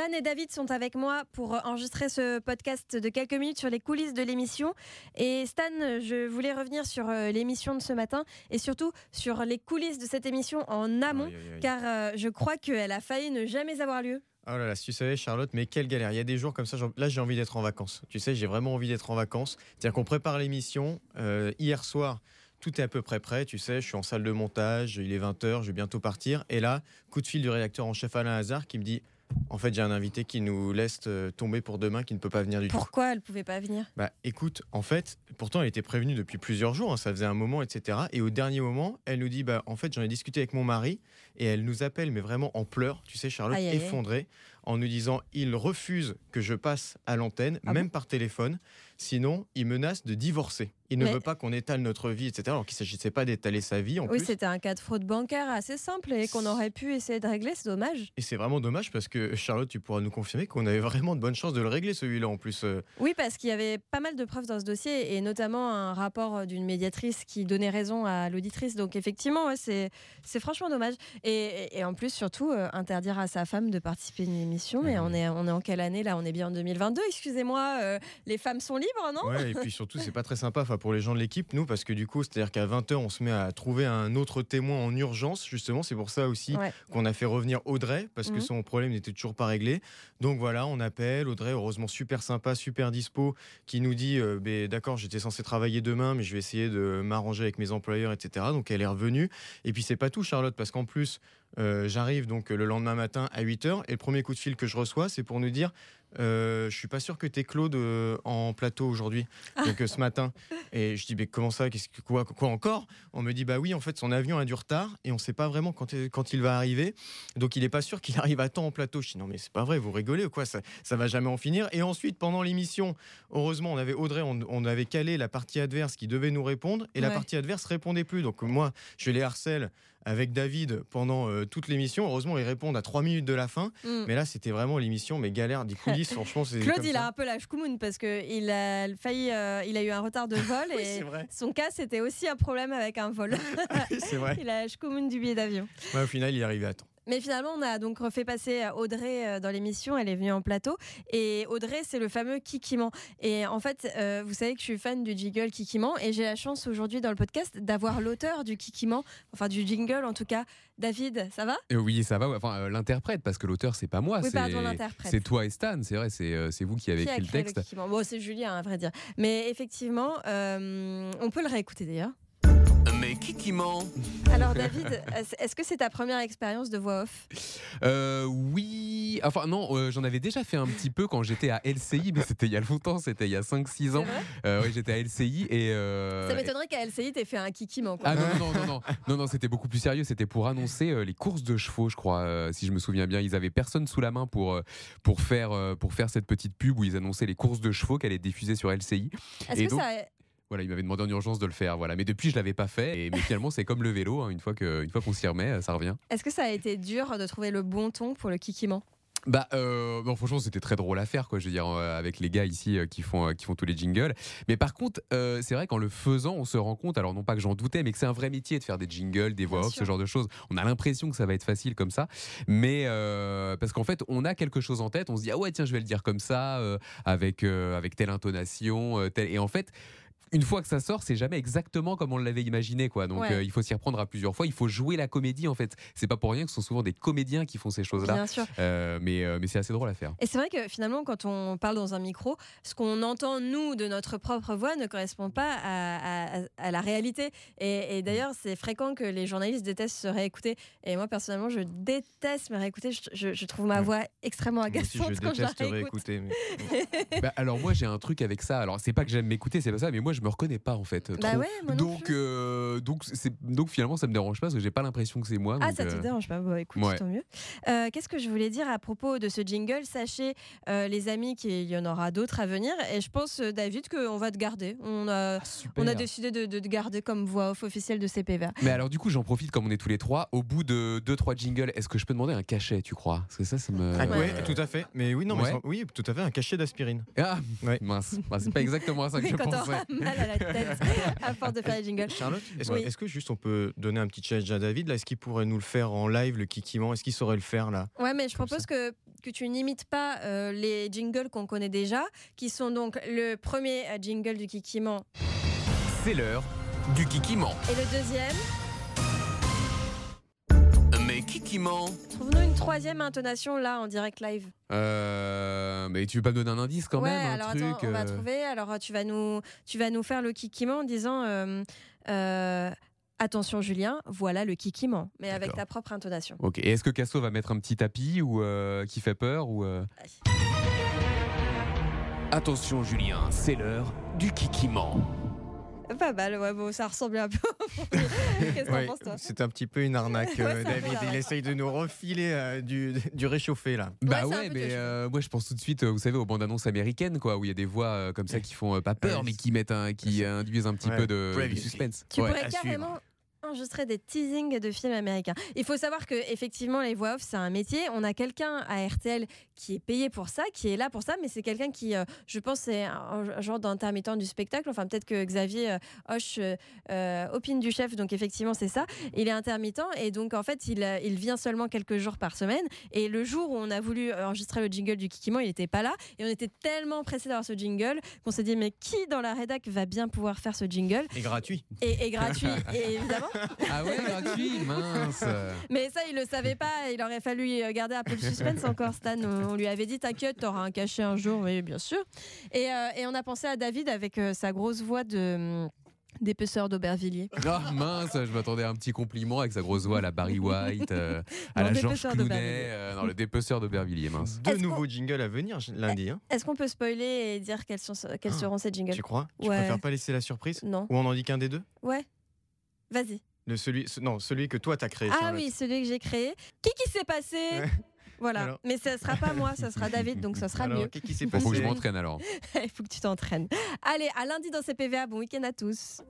Stan et David sont avec moi pour enregistrer ce podcast de quelques minutes sur les coulisses de l'émission. Et Stan, je voulais revenir sur euh, l'émission de ce matin et surtout sur les coulisses de cette émission en amont, car euh, je crois qu'elle a failli ne jamais avoir lieu. Oh là là, si tu savais, Charlotte, mais quelle galère. Il y a des jours comme ça, là j'ai envie d'être en vacances. Tu sais, j'ai vraiment envie d'être en vacances. C'est-à-dire qu'on prépare l'émission. euh, hier soir, tout est à peu près prêt. Tu sais, je suis en salle de montage, il est 20h, je vais bientôt partir. Et là, coup de fil du rédacteur en chef Alain Hazard qui me dit En fait, j'ai un invité qui nous laisse euh, tomber pour demain, qui ne peut pas venir du tout. Pourquoi elle pouvait pas venir? Bah écoute, en fait, pourtant elle était prévenue depuis plusieurs jours, hein, ça faisait un moment, etc. Et au dernier moment, elle nous dit, bah en fait j'en ai discuté avec mon mari, et elle nous appelle, mais vraiment en pleurs, tu sais Charlotte, Aïe, aïe, aïe. effondrée, en nous disant, il refuse que je passe à l'antenne, Ah même par téléphone, sinon il menace de divorcer. Il ne Mais- veut pas qu'on étale notre vie, etc. Alors qu'il ne s'agissait pas d'étaler sa vie en Oui, c'était un cas de fraude bancaire assez simple et qu'on aurait pu essayer de régler, c'est dommage. Et c'est vraiment dommage parce que Charlotte, tu pourras nous confirmer qu'on avait vraiment de bonnes chances de le régler celui-là en plus. euh, Oui, parce qu'il y avait pas mal de preuves dans ce dossier et notamment un rapport d'une médiatrice qui donnait raison à l'auditrice. Donc effectivement, c'est franchement dommage. Et, en plus, surtout, euh, interdire à sa femme de participer à une émission. Mais on est, on est en quelle année là? On est bien en 2022, excusez-moi. euh, les femmes sont libres, non? Ouais, et puis surtout, c'est pas très sympa pour les gens de l'équipe, nous, parce que du coup, c'est-à-dire qu'à 20h, on se met à trouver un autre témoin en urgence, justement. C'est pour ça aussi Ouais. qu'on a fait revenir Audrey, parce que Mhm. son problème n'était toujours pas réglé. Donc voilà, on appelle Audrey, heureusement super sympa, super dispo, qui nous dit euh, Ben, D'accord, j'étais censé travailler demain, mais je vais essayer de m'arranger avec mes employeurs, etc. Donc elle est revenue. Et puis c'est pas tout, Charlotte, parce qu'en plus, j'arrive donc le lendemain matin à 8h, et le premier coup de fil que je reçois, c'est pour nous dire euh, je suis pas sûr que t'aies Claude euh, en plateau aujourd'hui, ah. donc euh, ce matin. Et je dis, mais comment ça? Qu'est-ce que quoi, encore? On me dit, bah oui, en fait, son avion a du retard et on sait pas vraiment euh, quand, il va arriver. Donc il est pas sûr qu'il arrive à temps en plateau. Je dis, non mais c'est pas vrai, vous rigolez ou quoi? Ça, ça va jamais en finir. Et ensuite, pendant l'émission, heureusement, on avait Audrey, on, avait calé la partie adverse qui devait nous répondre et la partie adverse répondait plus. Donc moi, je les harcèle avec David pendant toute l'émission. Heureusement, ils répondent à 3 minutes de la fin. Mm. Mais là, c'était vraiment l'émission, mais galère. Du Claude, il a un peu la chkoumoune parce qu'il a failli. Euh, il a eu un retard de vol et son cas, c'était aussi un problème avec un vol. c'est vrai. Il a la chkoumoune du billet d'avion. Ouais, au final, il est arrivé à temps. Mais finalement, on a donc refait passer Audrey euh, dans l'émission. Elle est venue en plateau. Et Audrey, c'est le fameux Kikiman. Et en fait, euh, vous savez que je suis fan du jingle Kikiman. Et j'ai la chance aujourd'hui dans le podcast d'avoir l'auteur du Kikiman, enfin du jingle en tout cas. David, ça va? Euh, Oui, ça va. Enfin, euh, l'interprète, parce que l'auteur, c'est pas moi. Oui, c'est- toi et Stan, c'est vrai, c'est euh, vous qui avez Qui écrit le texte. Bon, c'est Julien, à vrai dire. Mais effectivement, euh, on peut le réécouter d'ailleurs. Qui qui ment Alors, David, est-ce- que c'est ta première expérience de voix off? Euh, oui, enfin non, euh, j'en avais déjà fait un petit peu quand j'étais à LCI, mais c'était il y a longtemps, c'était il y a 5-6 C'est ans. Euh, oui, j'étais à LCI et... euh, Ça m'étonnerait qu'à LCI, t'aies fait un Kikiman. Quoi. Ah non, non, non, non, non, non, c'était beaucoup plus sérieux. C'était pour annoncer les courses de chevaux, je crois, si je me souviens bien. Ils avaient personne sous la main pour, pour, faire, pour faire cette petite pub où ils annonçaient les courses de chevaux qu'elle est diffusée sur LCI. Est-ce que donc- ça. Voilà, ils m'avaient demandé en urgence de le faire. Voilà, mais depuis, je l'avais pas fait. Et, mais finalement, c'est comme le vélo. hein, une fois que, une fois qu'on s'y remet, ça revient. Est-ce que ça a été dur de trouver le bon ton pour le kikiman Bah, euh, franchement, c'était très drôle à faire, quoi. Je veux dire, euh, avec les gars ici euh, qui font, euh, qui font tous les jingles. Mais par contre, c'est vrai qu'en le faisant, on se rend compte, alors non pas que j'en doutais, mais que c'est un vrai métier de faire des jingles, des voix off, ce genre de choses. On a l'impression que ça va être facile comme ça, mais parce qu'en fait, on a quelque chose en tête. On se dit ah ouais, tiens, je vais le dire comme ça, avec avec telle intonation, telle... et en fait. Une fois que ça sort, c'est jamais exactement comme on l'avait imaginé, quoi. Donc Ouais. euh, il faut s'y reprendre à plusieurs fois. Il faut jouer la comédie, en fait. C'est pas pour rien que ce sont souvent des comédiens qui font ces choses-là. Bien sûr. Euh, mais euh, mais c'est assez drôle à faire. Et c'est vrai que finalement, quand on parle dans un micro, ce qu'on entend, nous, de notre propre voix, ne correspond pas à, à- à la réalité. Et, et d'ailleurs, c'est fréquent que les journalistes détestent se réécouter. Et moi, personnellement, je déteste me réécouter. Je, je- je trouve ma Ouais. voix extrêmement Moi aussi, agaçante je quand je la déteste réécoute. réécouter. mais- Bah, alors moi j'ai un truc avec ça. Alors c'est pas que j'aime m'écouter, c'est pas ça, mais moi je je me reconnais pas en fait. Bah ouais, moi non donc, plus. Euh, donc, donc finalement, ça me dérange pas parce que j'ai pas l'impression que c'est moi. Ah, donc, ça te euh, dérange pas Bon, écoute, ouais. tant mieux. Euh, Qu'est-ce que je voulais dire à propos de ce jingle? Sachez, euh, les amis, qu'il y en aura d'autres à venir. Et je pense, David, qu'on va te garder. On a, ah, on a décidé de, de te garder comme voix off officielle de CPVA. Mais alors, du coup, j'en profite comme on est tous les trois. Au bout de 2-3 jingles, est-ce que je peux demander un cachet, tu crois? Parce que ça, ça me. Ah, Ouais. tout à fait. Mais oui, non, mais Ouais. sans- oui, tout à fait, un cachet d'aspirine. Ah, Ouais. mince. Bah, c'est pas exactement à ça que je quand pensais. t'auras mal à la tête à force de faire les jingles. Charlotte, est-ce Oui. est-ce que juste on peut donner un petit challenge à David là? Est-ce qu'il pourrait nous le faire en live, le kikiment Est-ce qu'il saurait le faire là? Ouais, mais je Comme propose que, que tu n'imites pas euh, les jingles qu'on connaît déjà, qui sont donc le premier euh, jingle du Kikiment C'est l'heure du Kikiment. et le deuxième? Mais Kikiment, Trouve-nous une troisième intonation là en direct live. Euh, mais tu veux pas me donner un indice quand ouais, même un alors truc attends, on va euh, trouver. Alors tu vas nous, tu vas nous faire le kikiment en disant euh, euh, attention Julien, voilà le kikiment, mais avec ta propre intonation. Ok. Et est-ce que Casso va mettre un petit tapis ou euh, qui fait peur ou euh, attention Julien, c'est l'heure du Kikiment. Pas mal, ouais, bon, ça ressemble un peu. Qu'est-ce que t'en Ouais, penses toi C'est un petit peu une arnaque, euh, David. Il essaye de nous refiler euh, du, du réchauffé là. Bah ouais, mais euh, moi je pense tout de suite, vous savez, aux bandes annonces américaines, quoi, où il y a des voix euh, comme ça qui font euh, pas peur, Ouais, mais qui mettent un, qui induisent un petit Ouais, peu de, suspense. Tu Ouais. pourrais carrément enregistrer des teasings de films américains. Il faut savoir que effectivement les voix off c'est un métier. On a quelqu'un à RTL qui est payé pour ça, qui est là pour ça, mais c'est quelqu'un qui, euh, je pense, c'est un, un genre d'intermittent du spectacle. Enfin peut-être que Xavier euh, Hoche euh, euh, opine du chef, donc effectivement c'est ça. Il est intermittent et donc en fait il, il vient seulement quelques jours par semaine. Et le jour où on a voulu enregistrer le jingle du Kikimo, il n'était pas là et on était tellement pressé d'avoir ce jingle qu'on s'est dit mais qui dans la rédac va bien pouvoir faire ce jingle? Et gratuit. et, et gratuit et évidemment. Ah ouais, gratuit, mince. Mais ça, il le savait pas. Il aurait fallu garder un peu de suspense encore, Stan. On lui avait dit T'inquiète, t'auras un cachet un jour. Oui, bien sûr. Et, euh, et on a pensé à David avec euh, sa grosse voix de. hum, D'épaisseur d'Aubervilliers. Ah mince, je m'attendais à un petit compliment avec sa grosse voix à la Barry White, euh, à la Georges Clooney, euh, non, le dépeceur d'Aubervilliers, mince. Deux nouveaux jingles à venir lundi. Hein, Est-ce qu'on peut spoiler et dire quels, sont, quels Ah, seront ces jingles? tu crois? Tu Ouais. préfères pas laisser la surprise? Non. Ou on en dit qu'un des deux? Ouais. Vas-y. Le celui, ce- Non, celui que toi t'as créé. Ah Charlotte. oui, celui que j'ai créé. Qui qui s'est passé. Voilà. Alors. Mais ça sera pas moi, ça sera David, donc ça sera Alors, mieux. qu'est-ce qui s'est passé faut que je m'entraîne alors. Il faut que tu t'entraînes. Allez, à lundi dans CPVA. Bon week-end à tous.